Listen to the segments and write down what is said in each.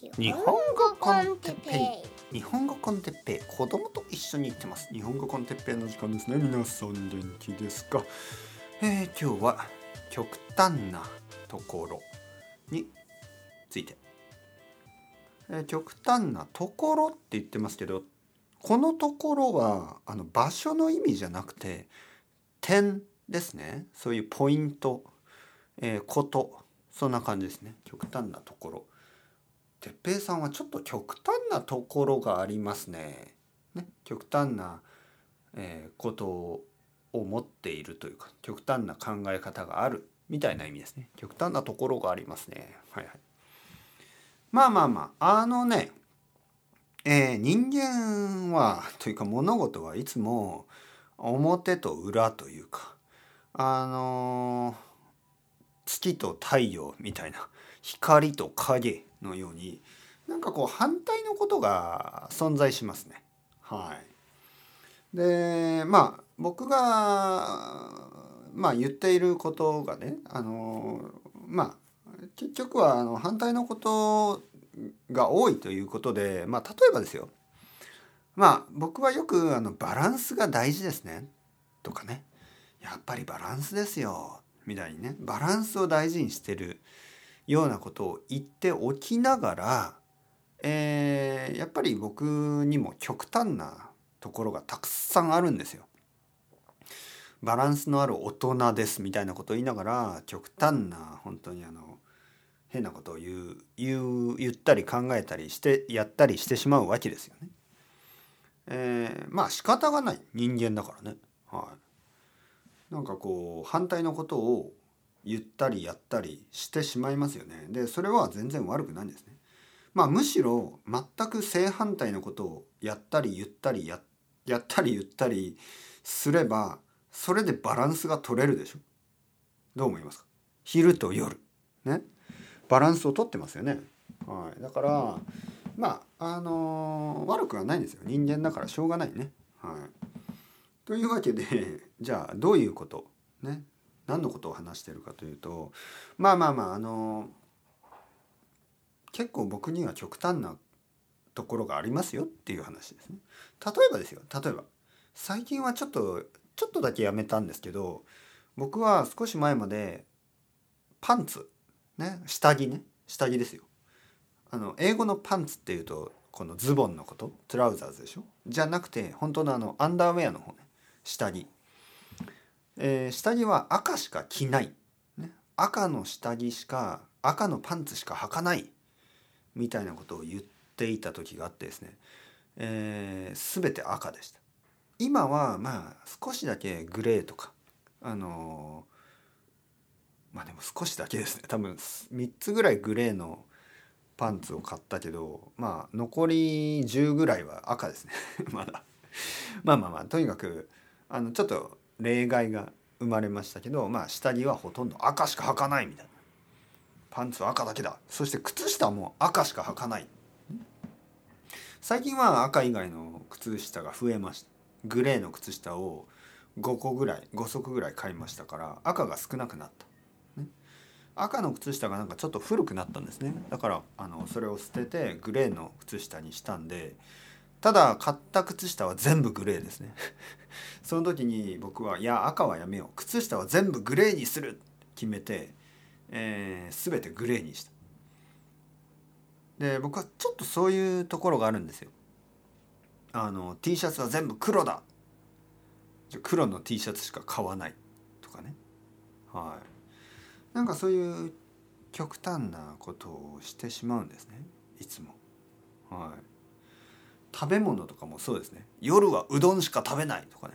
日本語コンテッペイ。日本語コンテッペイ。子供と一緒に行ってます。日本語コンテッペイの時間ですね。皆さん元気ですか、えー、今日は極端なところについて、えー、極端なところって言ってますけどこのところはあの場所の意味じゃなくて点ですね。そういうポイント、えー、こと。そんな感じですね。極端なところ哲平さんはちょっと極端なところがありますね。ね極端な、えー、ことを持っているというか極端な考え方があるみたいな意味ですね。極端なところがありますね。はいはい。まあまあまああのね、えー、人間はというか物事はいつも表と裏というかあのー月と太陽みたいな光と影のようになんかこう反対のことが存在しますね。はい、でまあ僕がまあ言っていることがねあのまあ結局はあの反対のことが多いということでまあ例えばですよ。まあ僕はよくあのバランスが大事ですね。とかね。やっぱりバランスですよ。みたいにね。バランスを大事にしてる。ようなことを言っておきながら、えー、やっぱり僕にも極端なところがたくさんあるんですよ。バランスのある大人ですみたいなことを言いながら極端な本当にあの変なことを言う言う言ったり考えたりしてやったりしてしまうわけですよね。えー、まあ仕方がない人間だからね。はい、なんかこう反対のことを言ったりやったりしてしまいますよね。でそれは全然悪くないんですね。まあむしろ全く正反対のことをやったり言ったりややったり言ったりすればそれでバランスが取れるでしょ。どう思いますか？昼と夜ね？バランスをとってますよね。はい、だからまああのー、悪くはないんですよ人間だからしょうがないね。はい、というわけでじゃあどういうこと？ね？何のことを話してるかというとまあまあまああの結構僕には極端なところがありますよっていう話ですね。例えばですよ例えば最近はちょっとちょっとだけやめたんですけど僕は少し前までパンツね下着ね下着ですよ。あの英語のパンツっていうとこのズボンのことトラウザーズでしょ？じゃなくて本当のあのアンダーウェアの方ね下着えー、下着は赤しか着ない、ね、赤の下着しか赤のパンツしか履かない。みたいなことを言っていた時があってですね、えー、全て赤でした。今はまあ少しだけグレーとかあのー、まあでも少しだけですね。多分3つぐらいグレーのパンツを買ったけどまあ残り10ぐらいは赤ですね。まだ。まあまあまあとにかくあのちょっと例外が生まれましたけどまあ下着はほとんど赤しか履かないみたいな。パンツは赤だけだ。そして靴下も赤しか履かない。最近は赤以外の靴下が増えました。グレーの靴下を5個ぐらい5足ぐらい買いましたから赤が少なくなった、ね、赤の靴下がなんかちょっと古くなったんですね。だからあのそれを捨ててグレーの靴下にしたんでただ買った靴下は全部グレーですね。その時に僕はいや赤はやめよう。靴下は全部グレーにする決めて、えー、全てグレーにした。で僕はちょっとそういうところがあるんですよ。あの T シャツは全部黒だ。黒の T シャツしか買わない。とかね。はい。なんかそういう極端なことをしてしまうんですね。いつも。はい。食べ物とかもそうですね夜はうどんしか食べないとかね、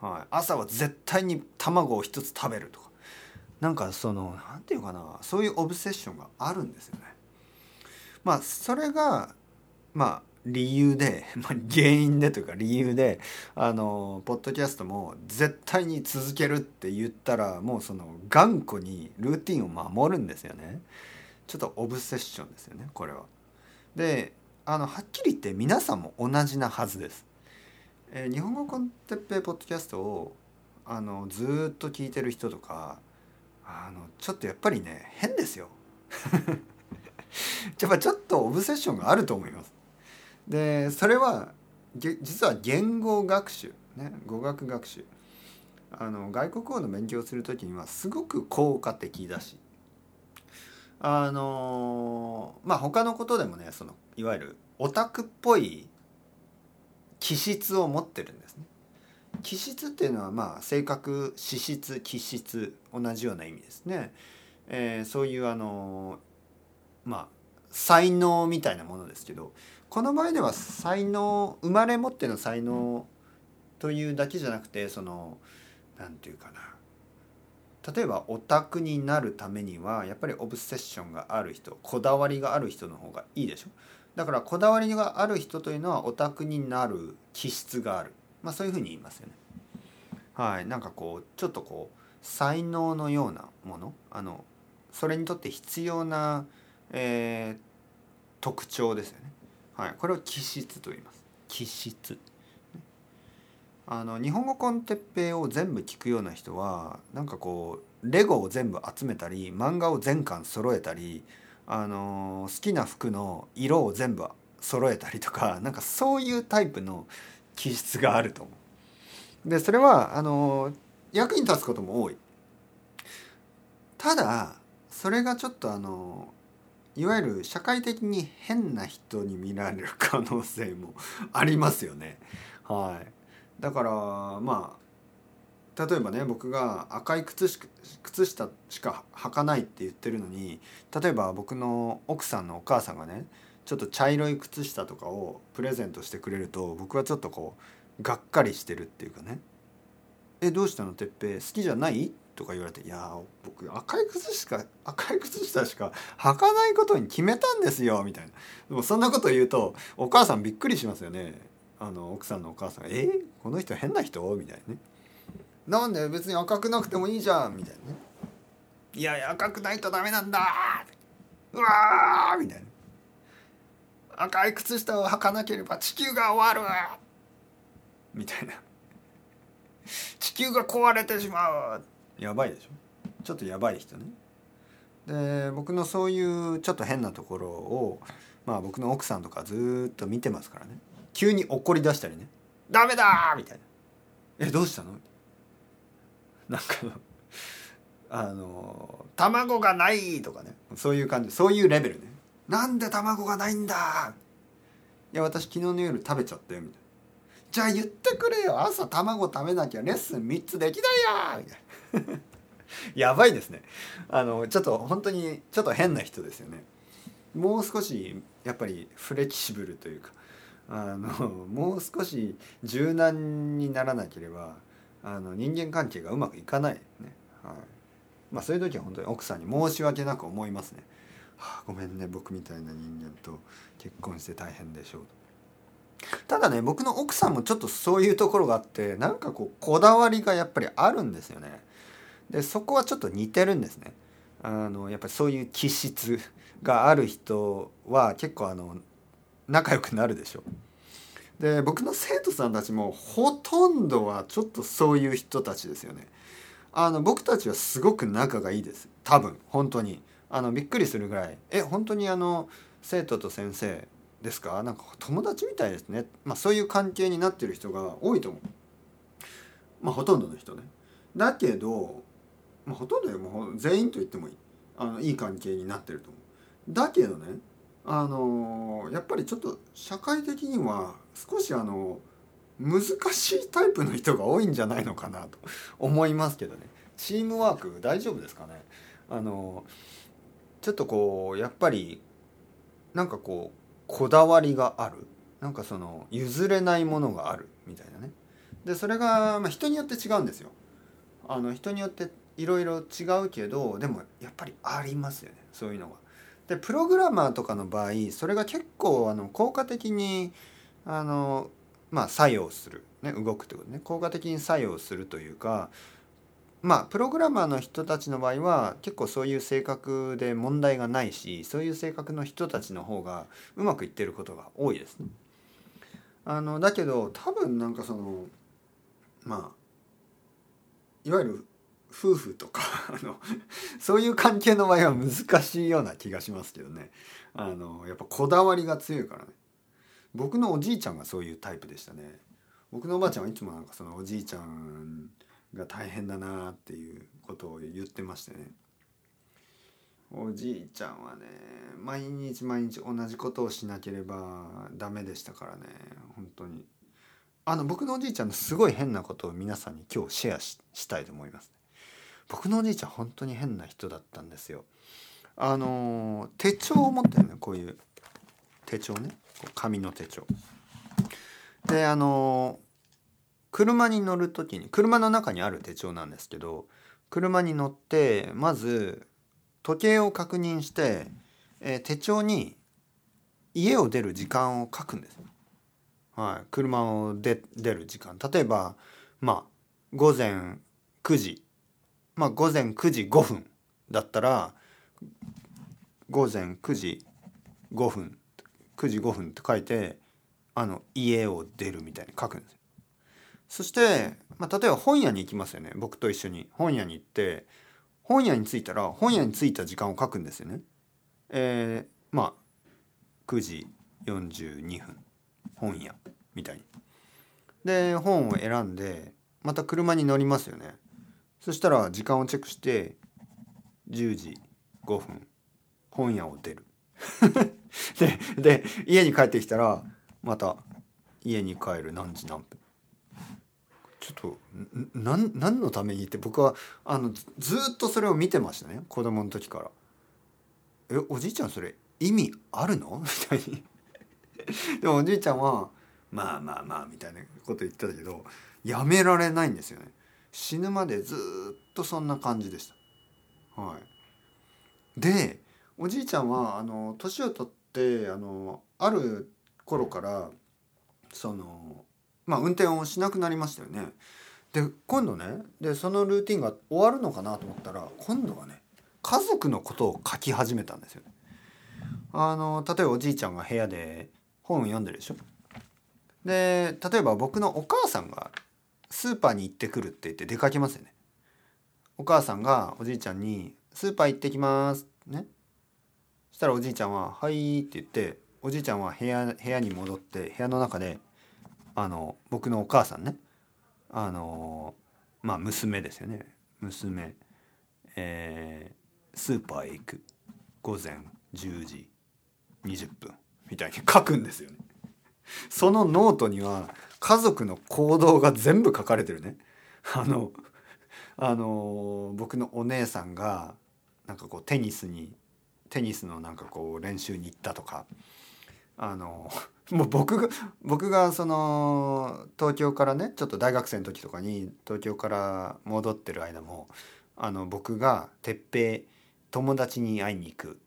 はい、朝は絶対に卵を一つ食べるとかなんかその何て言うかなそういうオブセッションがあるんですよね。まあそれがまあ理由で、まあ、原因でというか理由であのポッドキャストも絶対に続けるって言ったらもうその頑固にルーティンを守るんですよね。ちょっとオブセッションですよねこれは。であのはっきり言って皆さんも同じなはずです。えー、日本語コンテッペイポッドキャストをあのずっと聞いてる人とかあのちょっとやっぱりね変ですよ。やっぱちょっとオブセッションがあると思います。でそれは実は言語学習ね語学学習あの外国語の勉強する時にはすごく効果的だしあのまあ他のことでもねそのいわゆるオタクっぽい気質を持ってるんですね。気質っていうのはまあ性格資質気質同じような意味ですね。えー、そういうあのまあ才能みたいなものですけどこの場合では才能生まれ持っての才能というだけじゃなくてその何て言うかな例えばオタクになるためにはやっぱりオブセッションがある人こだわりがある人の方がいいでしょ？だからこだわりがある人というのはオタクになる気質がある。まあそういうふうに言いますよね。はい。なんかこうちょっとこう才能のようなものあのそれにとって必要な、えー、特徴ですよね。はい。これを気質と言います。気質。あの日本語コンテッペイを全部聞くような人はなんかこうレゴを全部集めたり漫画を全巻揃えたりあの好きな服の色を全部揃えたりとか なんかそういうタイプの気質があると思う。でそれはあの役に立つことも多い。ただそれがちょっとあのいわゆる社会的に変な人に見られる可能性もありますよね。はい。だからまあ例えばね僕が赤い靴し靴下しか履かないって言ってるのに例えば僕の奥さんのお母さんがねちょっと茶色い靴下とかをプレゼントしてくれると僕はちょっとこうがっかりしてるっていうかね「えどうしたの？てっぺ好きじゃない?」とか言われて「いや僕赤い靴しか赤い靴下しか履かないことに決めたんですよ」みたいな。でもそんなこと言うとお母さんびっくりしますよね。あの奥さんのお母さんが「え？ー、この人変な人?」みたいなね「なんで？別に赤くなくてもいいじゃん」みたいなね「いやいや赤くないとダメなんだ!」うわーみたいな「赤い靴下を履かなければ地球が終わる!」みたいな「地球が壊れてしまう!」やばいでしょちょっとやばい人ねで僕のそういうちょっと変なところをまあ僕の奥さんとかずっと見てますからね急に怒り出したりね「ダメだ!」みたいな「えどうしたの?」なんかあの「卵がない!」とかねそういう感じそういうレベルね「なんで卵がないんだ!」いや私昨日の夜食べちゃったよみたいな「じゃあ言ってくれよ朝卵食べなきゃレッスン3つできないや!」みたいな やばいですねあのちょっと本当にちょっと変な人ですよねもう少しやっぱりフレキシブルというかあのもう少し柔軟にならなければあの人間関係がうまくいかないね、はい。まあ、そういう時は本当に奥さんに申し訳なく思いますね、はあ、ごめんね僕みたいな人間と結婚して大変でしょう。ただね僕の奥さんもちょっとそういうところがあってなんかこうこだわりがやっぱりあるんですよね。でそこはちょっと似てるんですね。あのやっぱりそういう気質がある人は結構あの仲良くなるでしょ。で僕の生徒さんたちもほとんどはちょっとそういう人たちですよね。あの僕たちはすごく仲がいいです。多分本当に。あのびっくりするぐらい。え本当にあの生徒と先生ですか？なんか友達みたいですね。まあそういう関係になってる人が多いと思う。まあほとんどの人ね。だけど、まあ、ほとんどでも全員と言ってもいい。あのいい関係になってると思う。だけどねあのやっぱりちょっと社会的には少しあの難しいタイプの人が多いんじゃないのかなと思いますけどね。チームワーク大丈夫ですかね？あのちょっとこうやっぱりなんかこうこだわりがある。なんかその譲れないものがある。みたいなね。でそれが、まあ、人によって違うんですよ。あの人によっていろいろ違うけどでもやっぱりありますよね。そういうのが。でプログラマーとかの場合それが結構あの効果的にあの、まあ、作用する、ね、動くってことね効果的に作用するというかまあプログラマーの人たちの場合は結構そういう性格で問題がないしそういう性格の人たちの方がうまくいってることが多いですね。あのだけど多分なんかそのまあいわゆる夫婦とか あのそういう関係の場合は難しいような気がしますけどね。あのやっぱこだわりが強いからね。僕のおじいちゃんがそういうタイプでしたね。僕のおばあちゃんはいつもなんかそのおじいちゃんが大変だなっていうことを言ってましてね。おじいちゃんはね毎日毎日同じことをしなければダメでしたからね。本当に。あの僕のおじいちゃんのすごい変なことを皆さんに今日シェアしたいと思います、僕のおじいちゃん本当に変な人だったんですよ。あの手帳を持ってるねこういう。手帳ね。紙の手帳。であの車に乗る時に車の中にある手帳なんですけど車に乗ってまず時計を確認して、えー、手帳に家を出る時間を書くんです、はい、車を出る時間。例えばまあ午前9時。まあ午前9時5分だったら午前9時5分9時5分って書いてあの家を出るみたいに書くんですよそして、まあ、例えば本屋に行きますよね僕と一緒に本屋に行って本屋に着いたら本屋に着いた時間を書くんですよね。えー、まあ9時42分本屋みたいに。で本を選んでまた車に乗りますよね。そしたら時間をチェックして10時5分本屋を出る。でで家に帰ってきたらまた家に帰る何時何分ちょっと何何のためにって僕はあのずっとそれを見てましたね子供の時から「えおじいちゃんそれ意味あるの? 」みたいにでもおじいちゃんは「まあまあまあ」みたいなこと言ってたけどやめられないんですよね死ぬまでずっとそんな感じでしたはいでおじいちゃんはあの年を取ってあのある頃からそのまあ、運転をしなくなりましたよね。で今度ねでそのルーティンが終わるのかなと思ったら今度はね家族のことを書き始めたんですよ、ね。あの例えばおじいちゃんが部屋で本を読んでるでしょ。で例えば僕のお母さんがスーパーに行ってくるって言って出かけますよね。お母さんがおじいちゃんに「スーパー行ってきます」ね。そしたらおじいちゃんは「はい」って言っておじいちゃんは部屋部屋に戻って部屋の中であの僕のお母さんねあのまあ娘ですよね娘えー、スーパーへ行く午前10時20分みたいに書くんですよね。そのノートには家族の行動が全部書かれてるね。あのあの僕のお姉さんがなんかこうテニスにテニスのなんかこう練習に行ったとかあのもう僕が僕がその東京からねちょっと大学生の時とかに東京から戻ってる間もあの僕が鉄平友達に会いに行く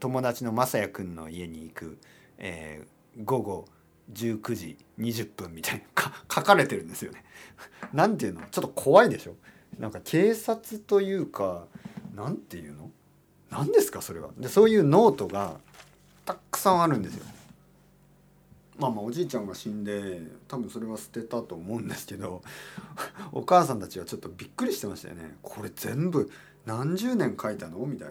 友達の雅也君の家に行く、えー、午後19時20分みたいな書かれてるんですよね。なんていうの？ちょっと怖いでしょ？なんか警察というかなんていうの？何ですかそれは。でそういうノートがたくさんあるんですよ。まあまあおじいちゃんが死んで多分それは捨てたと思うんですけど お母さんたちはちょっとびっくりしてましたよねこれ全部何十年書いたの？みたい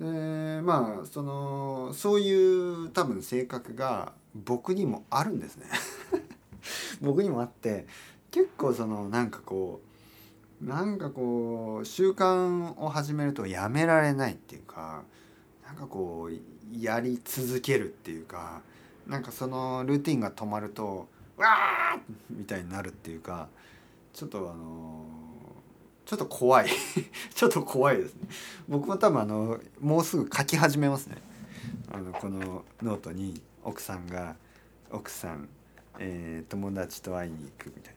なね。でまあそのそういう多分性格が僕にもあるんですね。僕にもあって結構そのなんかこうなんかこう習慣を始めるとやめられないっていうかなんかこうやり続けるっていうかなんかそのルーティンが止まるとわーみたいになるっていうかちょっとあのちょっと怖い。ちょっと怖いですね。僕も多分あのもうすぐ書き始めますね。あのこのノートに。奥さんが奥さん、えー、友達と会いに行くみたい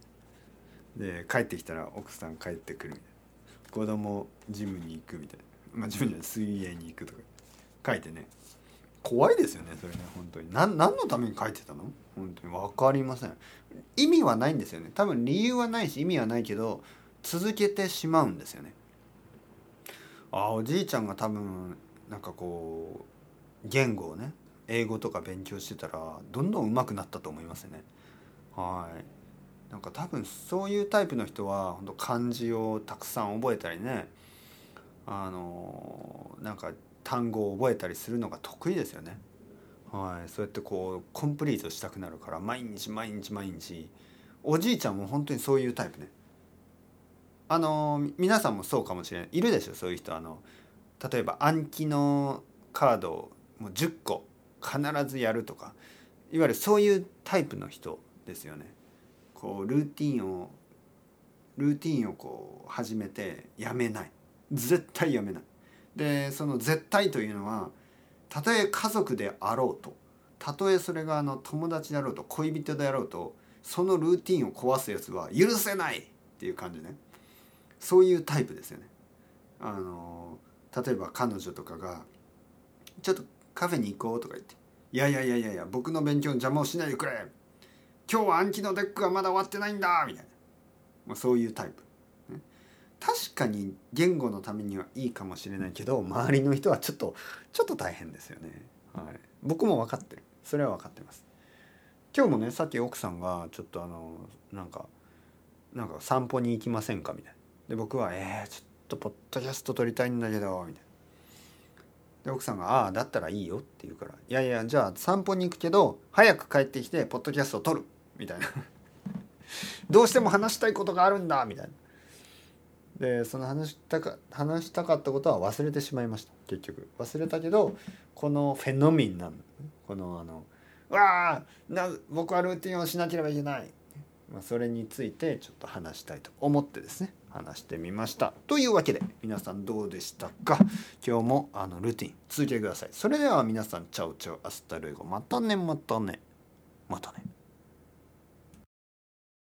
な。で帰ってきたら奥さん帰ってくるみたいな。子供ジムに行くみたいな。まあジムには水泳に行くとか。書いてね。怖いですよねそれね本当に。何何のために書いてたの？本当に。分かりません。意味はないんですよね。多分理由はないし意味はないけど続けてしまうんですよね。あおじいちゃんが多分なんかこう言語をね英語とか勉強してたらどんどん上手くなったと思いますね。はい。なんか多分そういうタイプの人は本当漢字をたくさん覚えたりねあのなんか単語を覚えたりするのが得意ですよね。はい、そうやってこうコンプリートしたくなるから毎日毎日毎日。おじいちゃんも本当にそういうタイプね。あの皆さんもそうかもしれない。いるでしょそういう人。あの例えば暗記のカードをもう10個必ずやるとかいわゆるそういうタイプの人ですよね。こうルーティンをルーティンをこう始めてやめない絶対やめない。でその絶対というのはたとえ家族であろうとたとえそれがあの友達であろうと恋人であろうとそのルーティンを壊すやつは許せないっていう感じねそういうタイプですよね。あの例えば彼女とかが「ちょっとカフェに行こう」とか言って「いやいやいやいやいや僕の勉強の邪魔をしないでくれ今日は Anki の deck がまだ終わってないんだ」みたいな、まあ、そういうタイプ。確かに言語のためにはいいかもしれないけど周りの人はちょっとちょっと大変ですよね。はい、僕も分かってるそれは分かってます。今日もねさっき奥さんがちょっとあのなんかなんか散歩に行きませんか？みたいな。で僕は「えー、ちょっとポッドキャスト撮りたいんだけど」みたいな。で奥さんが「ああだったらいいよ」って言うから「いやいやじゃあ散歩に行くけど早く帰ってきてポッドキャストを撮る」みたいな。どうしても話したいことがあるんだみたいな。でその話したか話したかったことは忘れてしまいました結局。忘れたけどこの phenomenon なのこのあの「わあ僕はルーティンをしなければいけない」まあ、それについてちょっと話したいと思ってですね。話してみました。というわけで皆さんどうでしたか？今日もあのルーティン続けてください。それでは皆さん chao chao hasta luego またねまたねまたね。